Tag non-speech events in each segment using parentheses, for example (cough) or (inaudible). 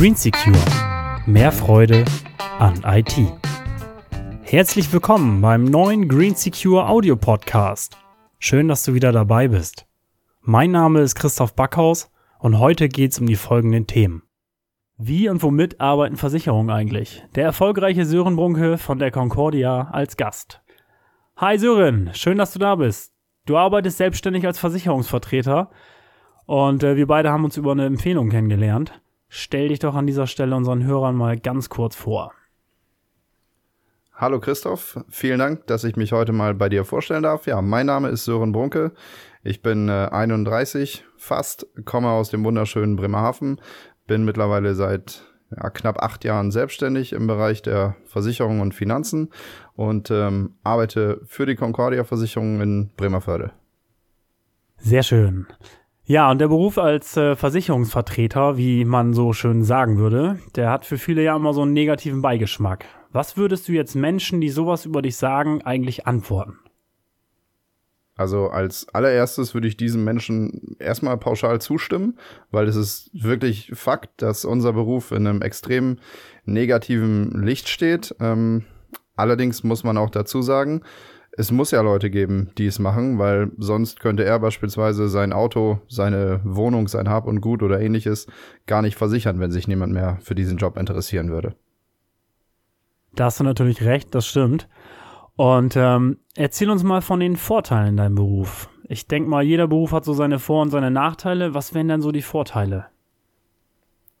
Green Secure. Mehr Freude an IT. Herzlich willkommen beim neuen Green Secure Audio Podcast. Schön, dass du wieder dabei bist. Mein Name ist Christoph Backhaus und heute geht es um die folgenden Themen. Wie und womit arbeiten Versicherungen eigentlich? Der erfolgreiche Sören Brunke von der Concordia als Gast. Hi Sören, schön, dass du da bist. Du arbeitest selbstständig als Versicherungsvertreter und äh, wir beide haben uns über eine Empfehlung kennengelernt. Stell dich doch an dieser Stelle unseren Hörern mal ganz kurz vor. Hallo Christoph, vielen Dank, dass ich mich heute mal bei dir vorstellen darf. Ja, mein Name ist Sören Brunke. Ich bin äh, 31 fast, komme aus dem wunderschönen Bremerhaven, bin mittlerweile seit ja, knapp acht Jahren selbstständig im Bereich der Versicherung und Finanzen und ähm, arbeite für die Concordia Versicherung in Bremerförde. Sehr schön. Ja, und der Beruf als äh, Versicherungsvertreter, wie man so schön sagen würde, der hat für viele ja immer so einen negativen Beigeschmack. Was würdest du jetzt Menschen, die sowas über dich sagen, eigentlich antworten? Also als allererstes würde ich diesem Menschen erstmal pauschal zustimmen, weil es ist wirklich Fakt, dass unser Beruf in einem extrem negativen Licht steht. Ähm, allerdings muss man auch dazu sagen, es muss ja Leute geben, die es machen, weil sonst könnte er beispielsweise sein Auto, seine Wohnung, sein Hab und Gut oder ähnliches gar nicht versichern, wenn sich niemand mehr für diesen Job interessieren würde. Da hast du natürlich recht, das stimmt. Und ähm, erzähl uns mal von den Vorteilen in deinem Beruf. Ich denke mal, jeder Beruf hat so seine Vor- und seine Nachteile. Was wären denn so die Vorteile?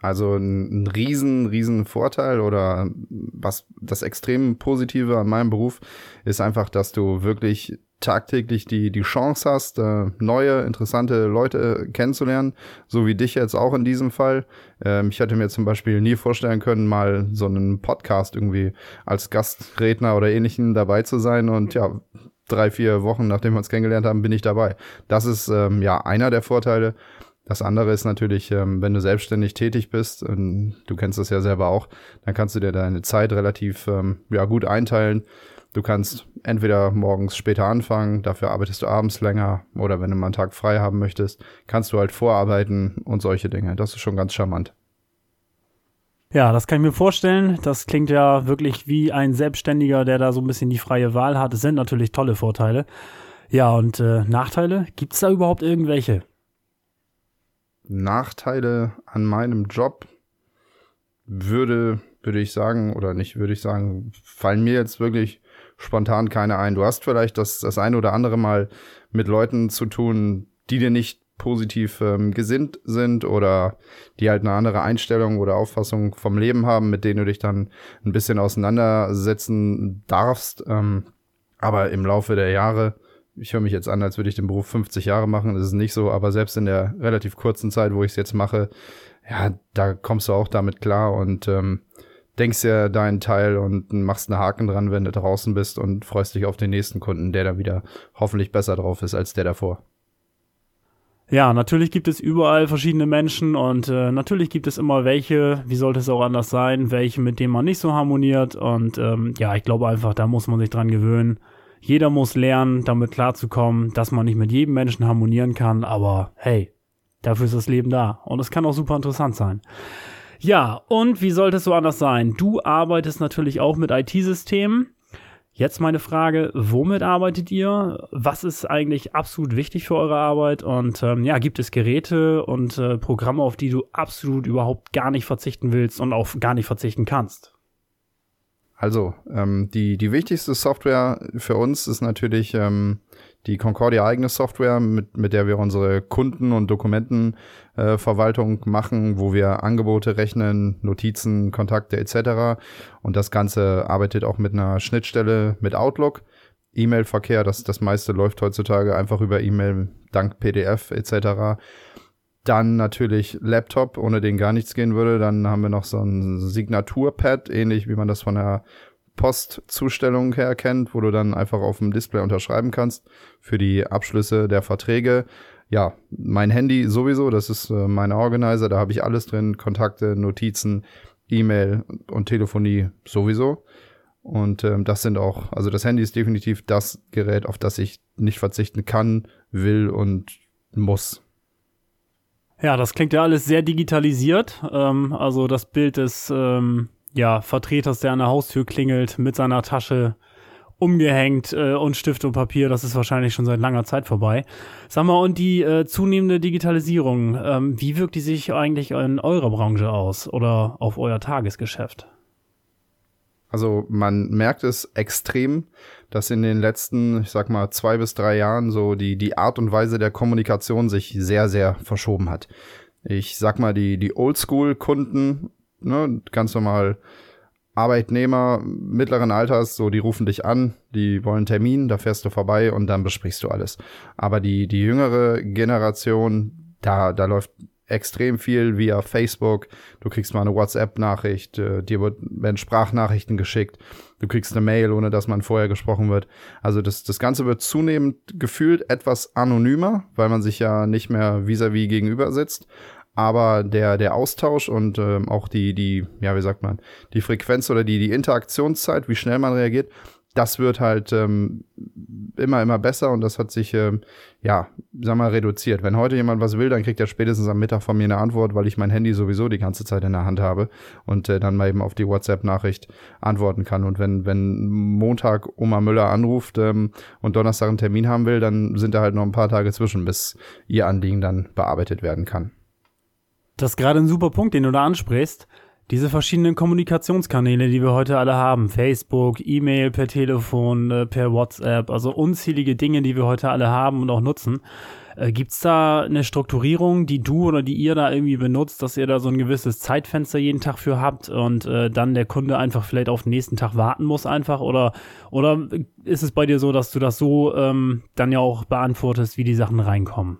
Also ein, ein riesen, riesen Vorteil oder was das extrem Positive an meinem Beruf ist einfach, dass du wirklich tagtäglich die, die Chance hast, äh, neue, interessante Leute kennenzulernen, so wie dich jetzt auch in diesem Fall. Ähm, ich hätte mir zum Beispiel nie vorstellen können, mal so einen Podcast irgendwie als Gastredner oder ähnlichen dabei zu sein und ja, drei, vier Wochen, nachdem wir uns kennengelernt haben, bin ich dabei. Das ist ähm, ja einer der Vorteile. Das andere ist natürlich, ähm, wenn du selbstständig tätig bist, und du kennst das ja selber auch, dann kannst du dir deine Zeit relativ ähm, ja, gut einteilen. Du kannst entweder morgens später anfangen, dafür arbeitest du abends länger oder wenn du mal einen Tag frei haben möchtest, kannst du halt vorarbeiten und solche Dinge. Das ist schon ganz charmant. Ja, das kann ich mir vorstellen. Das klingt ja wirklich wie ein Selbstständiger, der da so ein bisschen die freie Wahl hat. Das sind natürlich tolle Vorteile. Ja, und äh, Nachteile? Gibt es da überhaupt irgendwelche? Nachteile an meinem Job würde, würde ich sagen, oder nicht würde ich sagen, fallen mir jetzt wirklich spontan keine ein. Du hast vielleicht das, das eine oder andere Mal mit Leuten zu tun, die dir nicht positiv ähm, gesinnt sind oder die halt eine andere Einstellung oder Auffassung vom Leben haben, mit denen du dich dann ein bisschen auseinandersetzen darfst. Ähm, aber im Laufe der Jahre ich höre mich jetzt an, als würde ich den Beruf 50 Jahre machen. Das ist nicht so, aber selbst in der relativ kurzen Zeit, wo ich es jetzt mache, ja, da kommst du auch damit klar und ähm, denkst ja deinen Teil und machst einen Haken dran, wenn du draußen bist und freust dich auf den nächsten Kunden, der dann wieder hoffentlich besser drauf ist als der davor. Ja, natürlich gibt es überall verschiedene Menschen und äh, natürlich gibt es immer welche, wie sollte es auch anders sein, welche, mit denen man nicht so harmoniert und ähm, ja, ich glaube einfach, da muss man sich dran gewöhnen jeder muss lernen, damit klarzukommen, dass man nicht mit jedem Menschen harmonieren kann, aber hey, dafür ist das Leben da. Und es kann auch super interessant sein. Ja, und wie sollte es so anders sein? Du arbeitest natürlich auch mit IT-Systemen. Jetzt meine Frage, womit arbeitet ihr? Was ist eigentlich absolut wichtig für eure Arbeit? Und ähm, ja, gibt es Geräte und äh, Programme, auf die du absolut überhaupt gar nicht verzichten willst und auch gar nicht verzichten kannst? Also, ähm, die, die wichtigste Software für uns ist natürlich ähm, die Concordia eigene Software, mit, mit der wir unsere Kunden- und Dokumentenverwaltung äh, machen, wo wir Angebote rechnen, Notizen, Kontakte etc. Und das Ganze arbeitet auch mit einer Schnittstelle mit Outlook. E-Mail-Verkehr, das, das meiste läuft heutzutage einfach über E-Mail, dank PDF etc. Dann natürlich Laptop, ohne den gar nichts gehen würde. Dann haben wir noch so ein Signaturpad, ähnlich wie man das von der Postzustellung her kennt, wo du dann einfach auf dem Display unterschreiben kannst für die Abschlüsse der Verträge. Ja, mein Handy sowieso, das ist äh, mein Organizer, da habe ich alles drin, Kontakte, Notizen, E-Mail und Telefonie sowieso. Und ähm, das sind auch, also das Handy ist definitiv das Gerät, auf das ich nicht verzichten kann, will und muss. Ja, das klingt ja alles sehr digitalisiert. Ähm, also das Bild des ähm, ja, Vertreters, der an der Haustür klingelt, mit seiner Tasche umgehängt äh, und Stift und Papier, das ist wahrscheinlich schon seit langer Zeit vorbei. Sag mal, und die äh, zunehmende Digitalisierung, ähm, wie wirkt die sich eigentlich in eurer Branche aus oder auf euer Tagesgeschäft? Also man merkt es extrem, dass in den letzten, ich sag mal, zwei bis drei Jahren so die, die Art und Weise der Kommunikation sich sehr, sehr verschoben hat. Ich sag mal, die, die Oldschool-Kunden, ne, ganz normal Arbeitnehmer mittleren Alters, so die rufen dich an, die wollen Termin, da fährst du vorbei und dann besprichst du alles. Aber die, die jüngere Generation, da, da läuft extrem viel via Facebook. Du kriegst mal eine WhatsApp-Nachricht, äh, dir wird, werden Sprachnachrichten geschickt. Du kriegst eine Mail, ohne dass man vorher gesprochen wird. Also das, das Ganze wird zunehmend gefühlt etwas anonymer, weil man sich ja nicht mehr vis-à-vis -vis gegenüber sitzt. Aber der, der Austausch und ähm, auch die, die, ja, wie sagt man, die Frequenz oder die, die Interaktionszeit, wie schnell man reagiert, das wird halt ähm, immer, immer besser und das hat sich, ähm, ja, sag mal, reduziert. Wenn heute jemand was will, dann kriegt er spätestens am Mittag von mir eine Antwort, weil ich mein Handy sowieso die ganze Zeit in der Hand habe und äh, dann mal eben auf die WhatsApp-Nachricht antworten kann. Und wenn, wenn Montag Oma Müller anruft ähm, und Donnerstag einen Termin haben will, dann sind da halt noch ein paar Tage zwischen, bis ihr Anliegen dann bearbeitet werden kann. Das ist gerade ein super Punkt, den du da ansprichst. Diese verschiedenen Kommunikationskanäle, die wir heute alle haben, Facebook, E-Mail, per Telefon, äh, per WhatsApp, also unzählige Dinge, die wir heute alle haben und auch nutzen. Äh, gibt's da eine Strukturierung, die du oder die ihr da irgendwie benutzt, dass ihr da so ein gewisses Zeitfenster jeden Tag für habt und äh, dann der Kunde einfach vielleicht auf den nächsten Tag warten muss einfach? Oder, oder ist es bei dir so, dass du das so ähm, dann ja auch beantwortest, wie die Sachen reinkommen?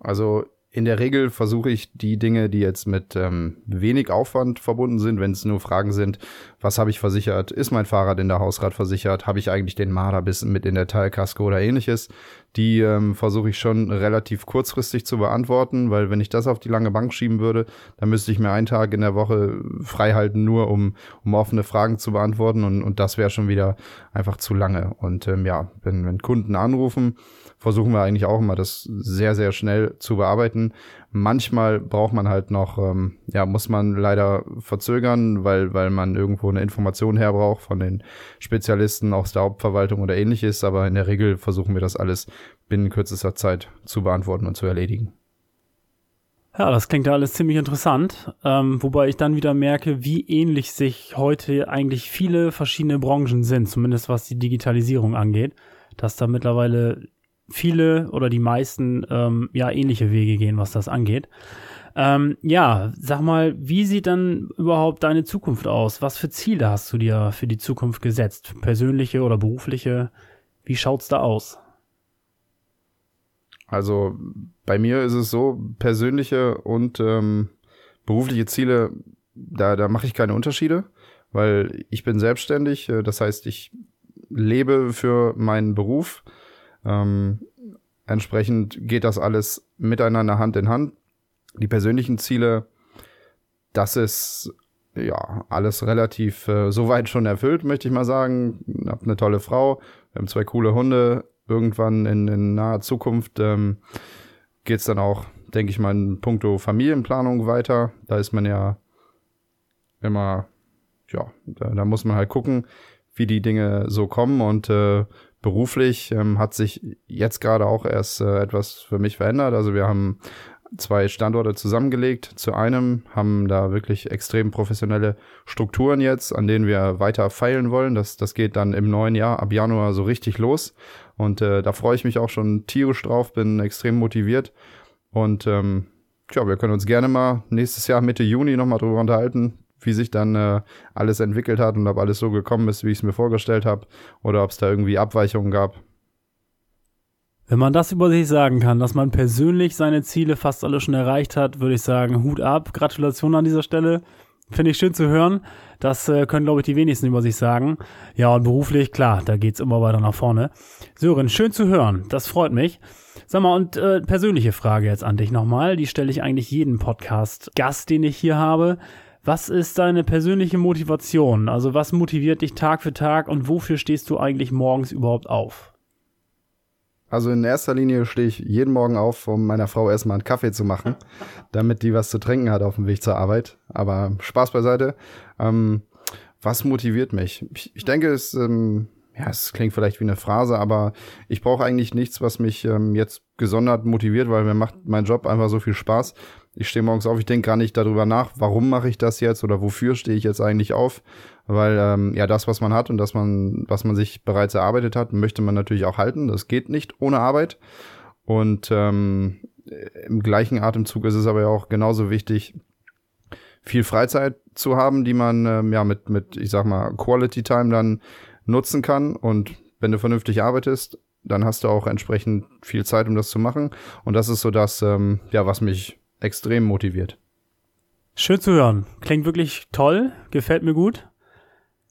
Also in der Regel versuche ich die Dinge, die jetzt mit ähm, wenig Aufwand verbunden sind, wenn es nur Fragen sind, was habe ich versichert, ist mein Fahrrad in der Hausrat versichert, habe ich eigentlich den Marderbiss mit in der Teilkasko oder ähnliches, die ähm, versuche ich schon relativ kurzfristig zu beantworten, weil wenn ich das auf die lange Bank schieben würde, dann müsste ich mir einen Tag in der Woche frei halten, nur um, um offene Fragen zu beantworten und, und das wäre schon wieder einfach zu lange. Und ähm, ja, wenn, wenn Kunden anrufen, versuchen wir eigentlich auch immer, das sehr, sehr schnell zu bearbeiten. Manchmal braucht man halt noch, ähm, ja, muss man leider verzögern, weil, weil man irgendwo eine Information her braucht von den Spezialisten aus der Hauptverwaltung oder ähnliches. Aber in der Regel versuchen wir das alles binnen kürzester Zeit zu beantworten und zu erledigen. Ja, das klingt ja alles ziemlich interessant, ähm, wobei ich dann wieder merke, wie ähnlich sich heute eigentlich viele verschiedene Branchen sind, zumindest was die Digitalisierung angeht, dass da mittlerweile viele oder die meisten ähm, ja ähnliche Wege gehen, was das angeht. Ähm, ja, sag mal, wie sieht dann überhaupt deine Zukunft aus? Was für Ziele hast du dir für die Zukunft gesetzt? Persönliche oder berufliche? Wie schaut's da aus? Also bei mir ist es so, persönliche und ähm, berufliche Ziele, da, da mache ich keine Unterschiede, weil ich bin selbstständig, äh, das heißt, ich lebe für meinen Beruf ähm, entsprechend geht das alles miteinander Hand in Hand. Die persönlichen Ziele, das ist ja alles relativ äh, soweit schon erfüllt, möchte ich mal sagen. Ich hab eine tolle Frau, wir haben zwei coole Hunde. Irgendwann in, in naher Zukunft ähm, geht dann auch, denke ich mal, in puncto Familienplanung weiter. Da ist man ja immer, ja, da, da muss man halt gucken, wie die Dinge so kommen und äh, beruflich ähm, hat sich jetzt gerade auch erst äh, etwas für mich verändert. Also wir haben zwei Standorte zusammengelegt zu einem, haben da wirklich extrem professionelle Strukturen jetzt, an denen wir weiter feilen wollen. Das, das geht dann im neuen Jahr, ab Januar so richtig los. Und äh, da freue ich mich auch schon tierisch drauf, bin extrem motiviert. Und ähm, ja, wir können uns gerne mal nächstes Jahr Mitte Juni nochmal drüber unterhalten, wie sich dann äh, alles entwickelt hat und ob alles so gekommen ist, wie ich es mir vorgestellt habe, oder ob es da irgendwie Abweichungen gab. Wenn man das über sich sagen kann, dass man persönlich seine Ziele fast alle schon erreicht hat, würde ich sagen, Hut ab, Gratulation an dieser Stelle. Finde ich schön zu hören. Das äh, können, glaube ich, die wenigsten über sich sagen. Ja, und beruflich, klar, da geht's immer weiter nach vorne. Sören, schön zu hören. Das freut mich. Sag mal, und äh, persönliche Frage jetzt an dich nochmal. Die stelle ich eigentlich jeden Podcast-Gast, den ich hier habe. Was ist deine persönliche Motivation? Also was motiviert dich Tag für Tag und wofür stehst du eigentlich morgens überhaupt auf? Also in erster Linie stehe ich jeden Morgen auf, um meiner Frau erstmal einen Kaffee zu machen, (laughs) damit die was zu trinken hat auf dem Weg zur Arbeit. Aber Spaß beiseite. Ähm, was motiviert mich? Ich, ich denke, es, ähm, ja, es klingt vielleicht wie eine Phrase, aber ich brauche eigentlich nichts, was mich ähm, jetzt gesondert motiviert, weil mir macht mein Job einfach so viel Spaß. Ich stehe morgens auf, ich denke gar nicht darüber nach, warum mache ich das jetzt oder wofür stehe ich jetzt eigentlich auf, weil ähm, ja das, was man hat und das man, was man sich bereits erarbeitet hat, möchte man natürlich auch halten. Das geht nicht ohne Arbeit. Und ähm, im gleichen Atemzug ist es aber ja auch genauso wichtig, viel Freizeit zu haben, die man ähm, ja mit mit ich sag mal Quality Time dann nutzen kann und wenn du vernünftig arbeitest, dann hast du auch entsprechend viel Zeit, um das zu machen. Und das ist so das, ähm, ja, was mich extrem motiviert. Schön zu hören. Klingt wirklich toll. Gefällt mir gut.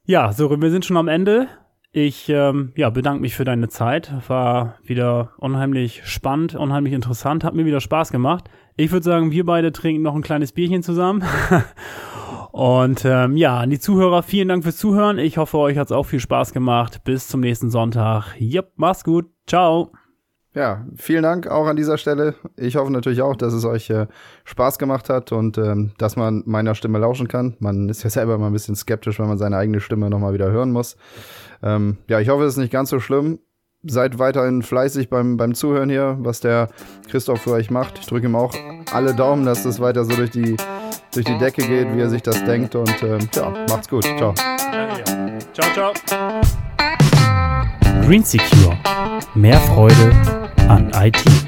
Ja, so, wir sind schon am Ende. Ich ähm, ja, bedanke mich für deine Zeit. War wieder unheimlich spannend, unheimlich interessant, hat mir wieder Spaß gemacht. Ich würde sagen, wir beide trinken noch ein kleines Bierchen zusammen. (laughs) Und ähm, ja, an die Zuhörer, vielen Dank fürs Zuhören. Ich hoffe, euch hat es auch viel Spaß gemacht. Bis zum nächsten Sonntag. Yep, mach's gut. Ciao. Ja, vielen Dank auch an dieser Stelle. Ich hoffe natürlich auch, dass es euch äh, Spaß gemacht hat und ähm, dass man meiner Stimme lauschen kann. Man ist ja selber immer ein bisschen skeptisch, wenn man seine eigene Stimme nochmal wieder hören muss. Ähm, ja, ich hoffe, es ist nicht ganz so schlimm. Seid weiterhin fleißig beim, beim Zuhören hier, was der Christoph für euch macht. Ich drücke ihm auch alle Daumen, dass das weiter so durch die, durch die Decke geht, wie er sich das denkt. Und ähm, ja, macht's gut. Ciao. Ciao, ciao. Green Secure. Mehr Freude an IT.